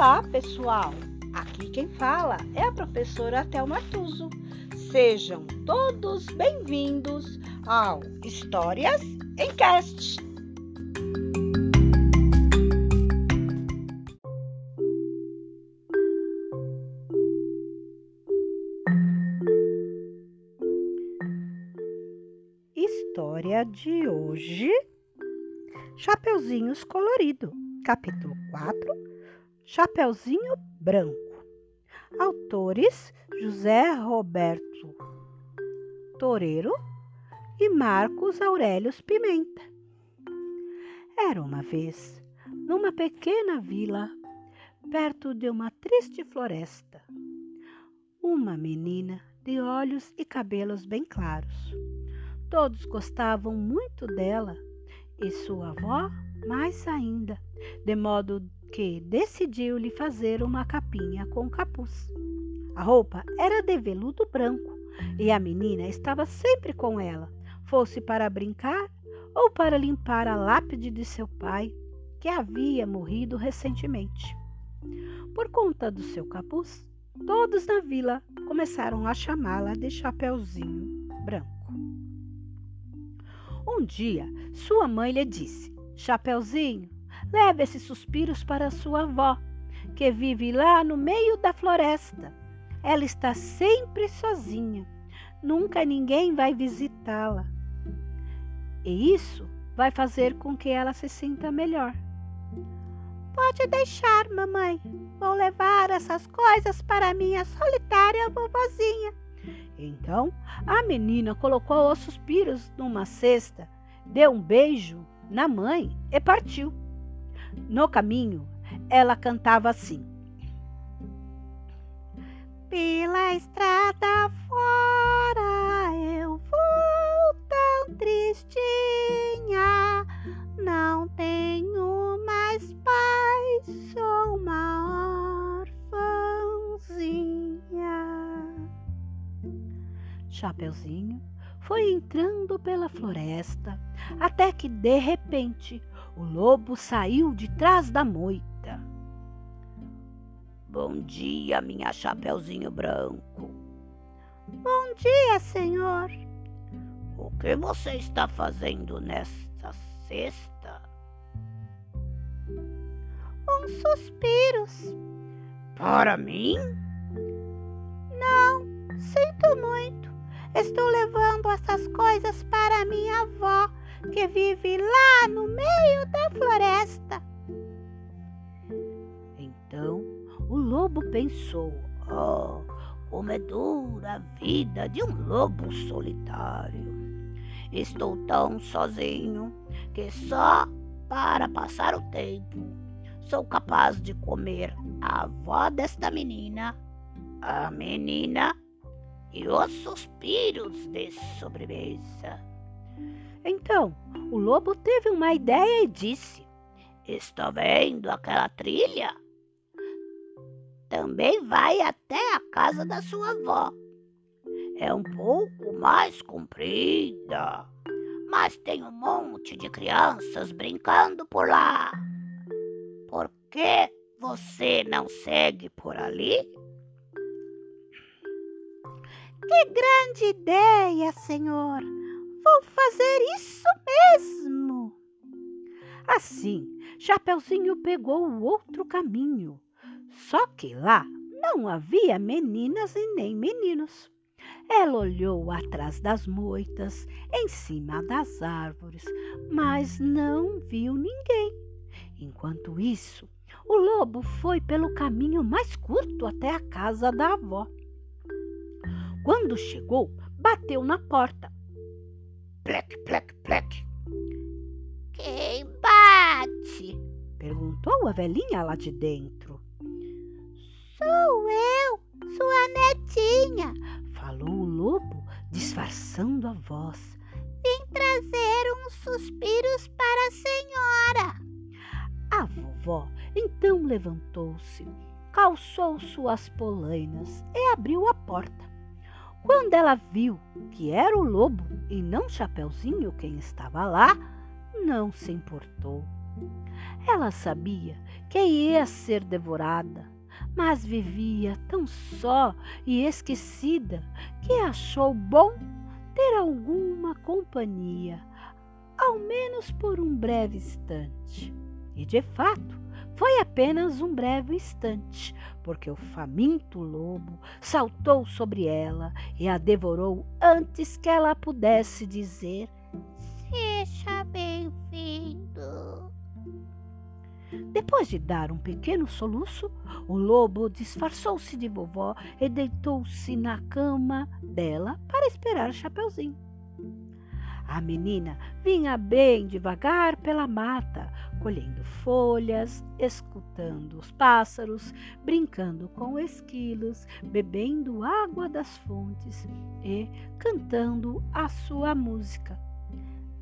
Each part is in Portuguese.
Olá, pessoal! Aqui quem fala é a professora Thelma Tuso. Sejam todos bem-vindos ao Histórias em Cast. História de hoje: Chapeuzinhos Colorido, capítulo 4 Chapeuzinho Branco. Autores José Roberto Toreiro e Marcos Aurelius Pimenta. Era uma vez, numa pequena vila, perto de uma triste floresta, uma menina de olhos e cabelos bem claros. Todos gostavam muito dela e sua avó mais ainda, de modo que decidiu lhe fazer uma capinha com capuz. A roupa era de veludo branco e a menina estava sempre com ela, fosse para brincar ou para limpar a lápide de seu pai, que havia morrido recentemente. Por conta do seu capuz, todos na vila começaram a chamá-la de Chapeuzinho Branco. Um dia, sua mãe lhe disse: Chapeuzinho, Leve esses suspiros para sua avó, que vive lá no meio da floresta. Ela está sempre sozinha. Nunca ninguém vai visitá-la. E isso vai fazer com que ela se sinta melhor. Pode deixar, mamãe. Vou levar essas coisas para minha solitária vovozinha. Então a menina colocou os suspiros numa cesta, deu um beijo na mãe e partiu. No caminho, ela cantava assim: Pela estrada fora eu vou tão tristinha, não tenho mais pai, sou uma órfãzinha. Chapeuzinho foi entrando pela floresta até que de repente o lobo saiu de trás da moita. Bom dia, minha Chapeuzinho Branco. Bom dia, senhor. O que você está fazendo nesta cesta? Uns suspiros. Para mim? Não, sinto muito. Estou levando essas coisas para minha avó que vive lá no meio da floresta. Então o lobo pensou: Oh, como é dura a vida de um lobo solitário. Estou tão sozinho que só para passar o tempo sou capaz de comer a avó desta menina, a menina e os suspiros de sobremesa. Então o lobo teve uma ideia e disse: Está vendo aquela trilha? Também vai até a casa da sua avó. É um pouco mais comprida, mas tem um monte de crianças brincando por lá. Por que você não segue por ali? Que grande ideia, senhor! Vou fazer isso mesmo. Assim, Chapeuzinho pegou o outro caminho. Só que lá não havia meninas e nem meninos. Ela olhou atrás das moitas, em cima das árvores, mas não viu ninguém. Enquanto isso, o lobo foi pelo caminho mais curto até a casa da avó. Quando chegou, bateu na porta plec, plec, plec. Quem bate? Perguntou a velhinha lá de dentro. Sou eu, sua netinha, falou o lobo, disfarçando a voz. Vim trazer uns suspiros para a senhora. A vovó então levantou-se, calçou suas polainas e abriu a porta. Quando ela viu que era o lobo e não Chapeuzinho quem estava lá, não se importou. Ela sabia que ia ser devorada, mas vivia tão só e esquecida que achou bom ter alguma companhia, ao menos por um breve instante. E de fato, foi apenas um breve instante, porque o faminto lobo saltou sobre ela e a devorou antes que ela pudesse dizer: Seja bem-vindo. Depois de dar um pequeno soluço, o lobo disfarçou-se de vovó e deitou-se na cama dela para esperar Chapeuzinho. A menina vinha bem devagar pela mata, colhendo folhas, escutando os pássaros, brincando com esquilos, bebendo água das fontes e cantando a sua música.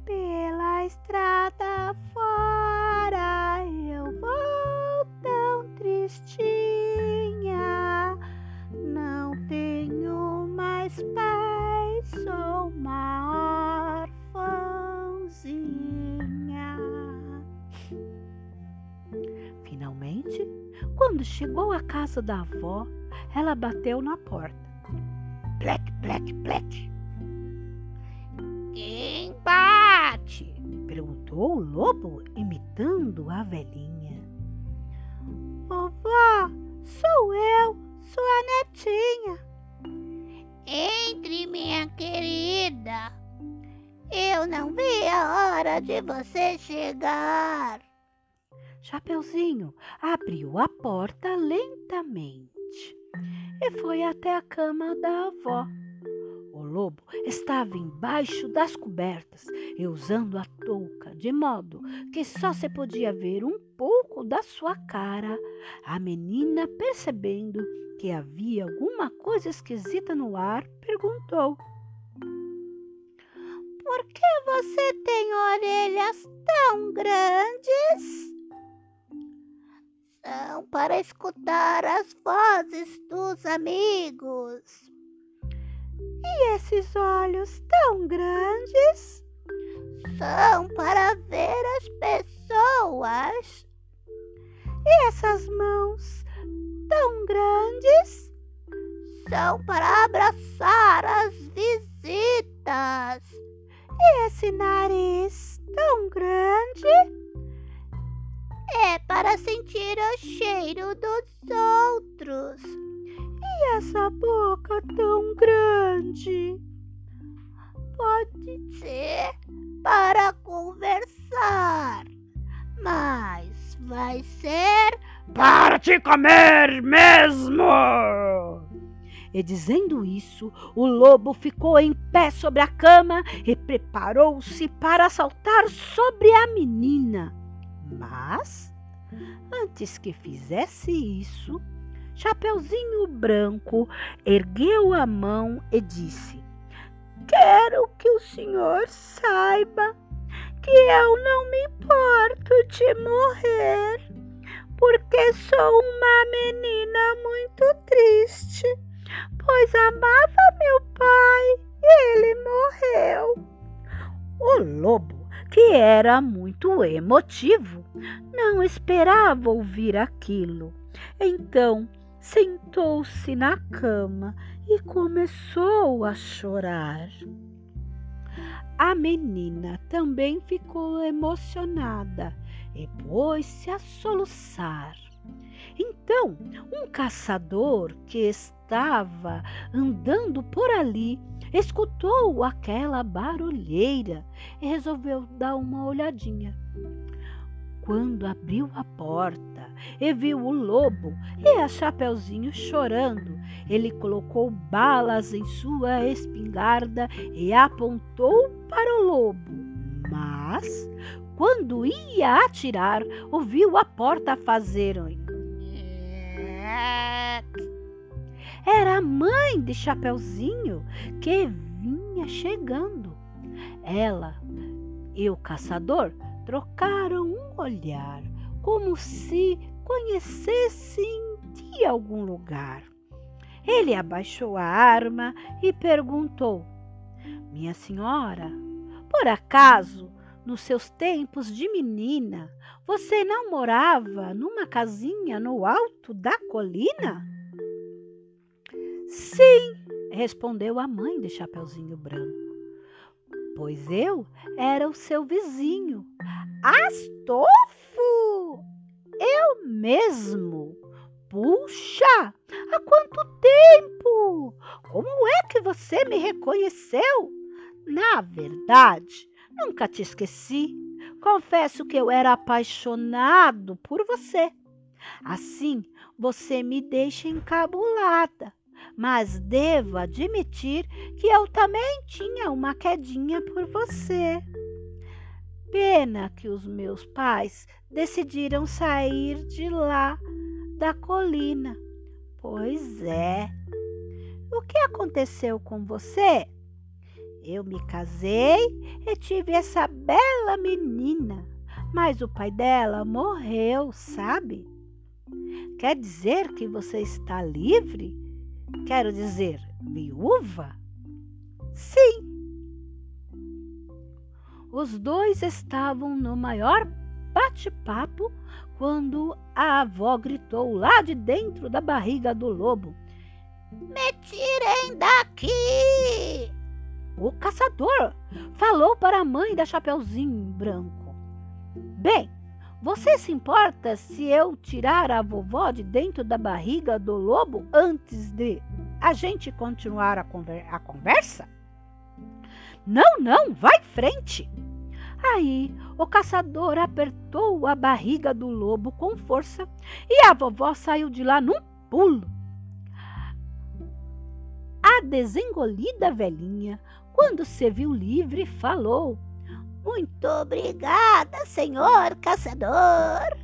Pela estrada fora eu vou tão tristinha, não tenho mais pai, quando chegou à casa da avó, ela bateu na porta. Plec, plec, plec. Quem bate? Perguntou o lobo, imitando a velhinha. Vovó, sou eu, sua netinha. Entre, minha querida. Eu não vi a hora de você chegar. Chapeuzinho abriu a porta lentamente e foi até a cama da avó. O lobo estava embaixo das cobertas e usando a touca, de modo que só se podia ver um pouco da sua cara. A menina, percebendo que havia alguma coisa esquisita no ar, perguntou: Por que você tem orelhas tão grandes? São para escutar as vozes dos amigos. E esses olhos tão grandes? São para ver as pessoas. E essas mãos tão grandes? São para abraçar as visitas. E esse nariz tão grande? É para sentir o cheiro dos outros. E essa boca tão grande? Pode ser para conversar, mas vai ser para te comer mesmo! E dizendo isso, o lobo ficou em pé sobre a cama e preparou-se para saltar sobre a menina. Mas, antes que fizesse isso, Chapeuzinho Branco ergueu a mão e disse: Quero que o senhor saiba que eu não me importo de morrer, porque sou uma menina muito triste, pois amava meu pai e ele morreu. O lobo, que era muito emotivo, não esperava ouvir aquilo. Então sentou-se na cama e começou a chorar. A menina também ficou emocionada e pôs-se a soluçar. Então, um caçador que estava andando por ali escutou aquela barulheira e resolveu dar uma olhadinha. Quando abriu a porta e viu o lobo e a Chapeuzinho chorando, ele colocou balas em sua espingarda e apontou para o lobo. Mas, quando ia atirar, ouviu a porta fazer era a mãe de Chapeuzinho que vinha chegando. Ela e o caçador trocaram um olhar, como se conhecessem de algum lugar. Ele abaixou a arma e perguntou: Minha senhora, por acaso, nos seus tempos de menina, Você não morava numa casinha no alto da colina? Sim, respondeu a mãe de Chapeuzinho Branco. Pois eu era o seu vizinho. Astolfo! Eu mesmo! Puxa! Há quanto tempo! Como é que você me reconheceu? Na verdade, nunca te esqueci. Confesso que eu era apaixonado por você. Assim, você me deixa encabulada. Mas devo admitir que eu também tinha uma quedinha por você. Pena que os meus pais decidiram sair de lá da colina. Pois é. O que aconteceu com você? Eu me casei e tive essa bela menina, mas o pai dela morreu, sabe? Quer dizer que você está livre? Quero dizer, viúva? Sim. Os dois estavam no maior bate-papo quando a avó gritou lá de dentro da barriga do lobo: Me tirem daqui! O caçador falou para a mãe da Chapeuzinho Branco: Bem, você se importa se eu tirar a vovó de dentro da barriga do lobo antes de a gente continuar a, conver a conversa? Não, não, vai frente! Aí o caçador apertou a barriga do lobo com força e a vovó saiu de lá num pulo. A desengolida velhinha, quando se viu livre, falou: Muito obrigada, senhor caçador.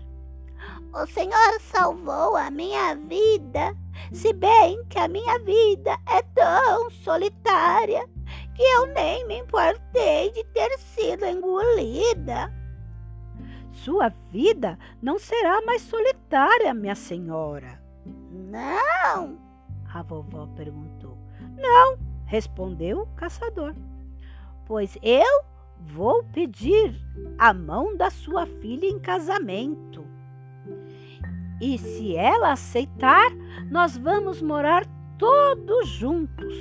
O senhor salvou a minha vida, se bem que a minha vida é tão solitária que eu nem me importei de ter sido engolida. Sua vida não será mais solitária, minha senhora. Não? A vovó perguntou. Não, respondeu o caçador. Pois eu vou pedir a mão da sua filha em casamento. E se ela aceitar, nós vamos morar todos juntos.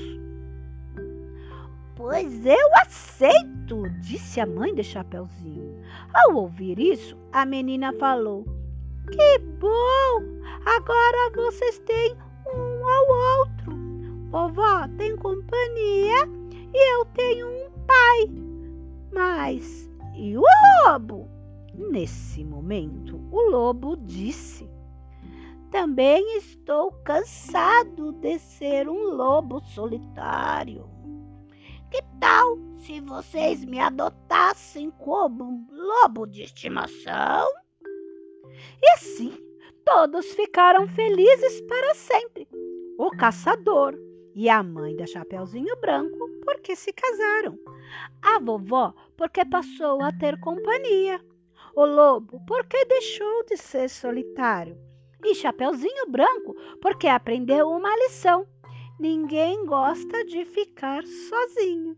Pois eu aceito, disse a mãe de Chapeuzinho. Ao ouvir isso, a menina falou: Que bom! Agora vocês têm um ao outro. Vovó tem companhia e eu tenho um pai. Mas e o lobo? Nesse momento, o lobo disse: Também estou cansado de ser um lobo solitário. Que tal se vocês me adotassem como um lobo de estimação? E assim todos ficaram felizes para sempre. O caçador e a mãe da Chapeuzinho Branco porque se casaram. A vovó porque passou a ter companhia. O lobo porque deixou de ser solitário. E Chapeuzinho Branco porque aprendeu uma lição Ninguém gosta de ficar sozinho.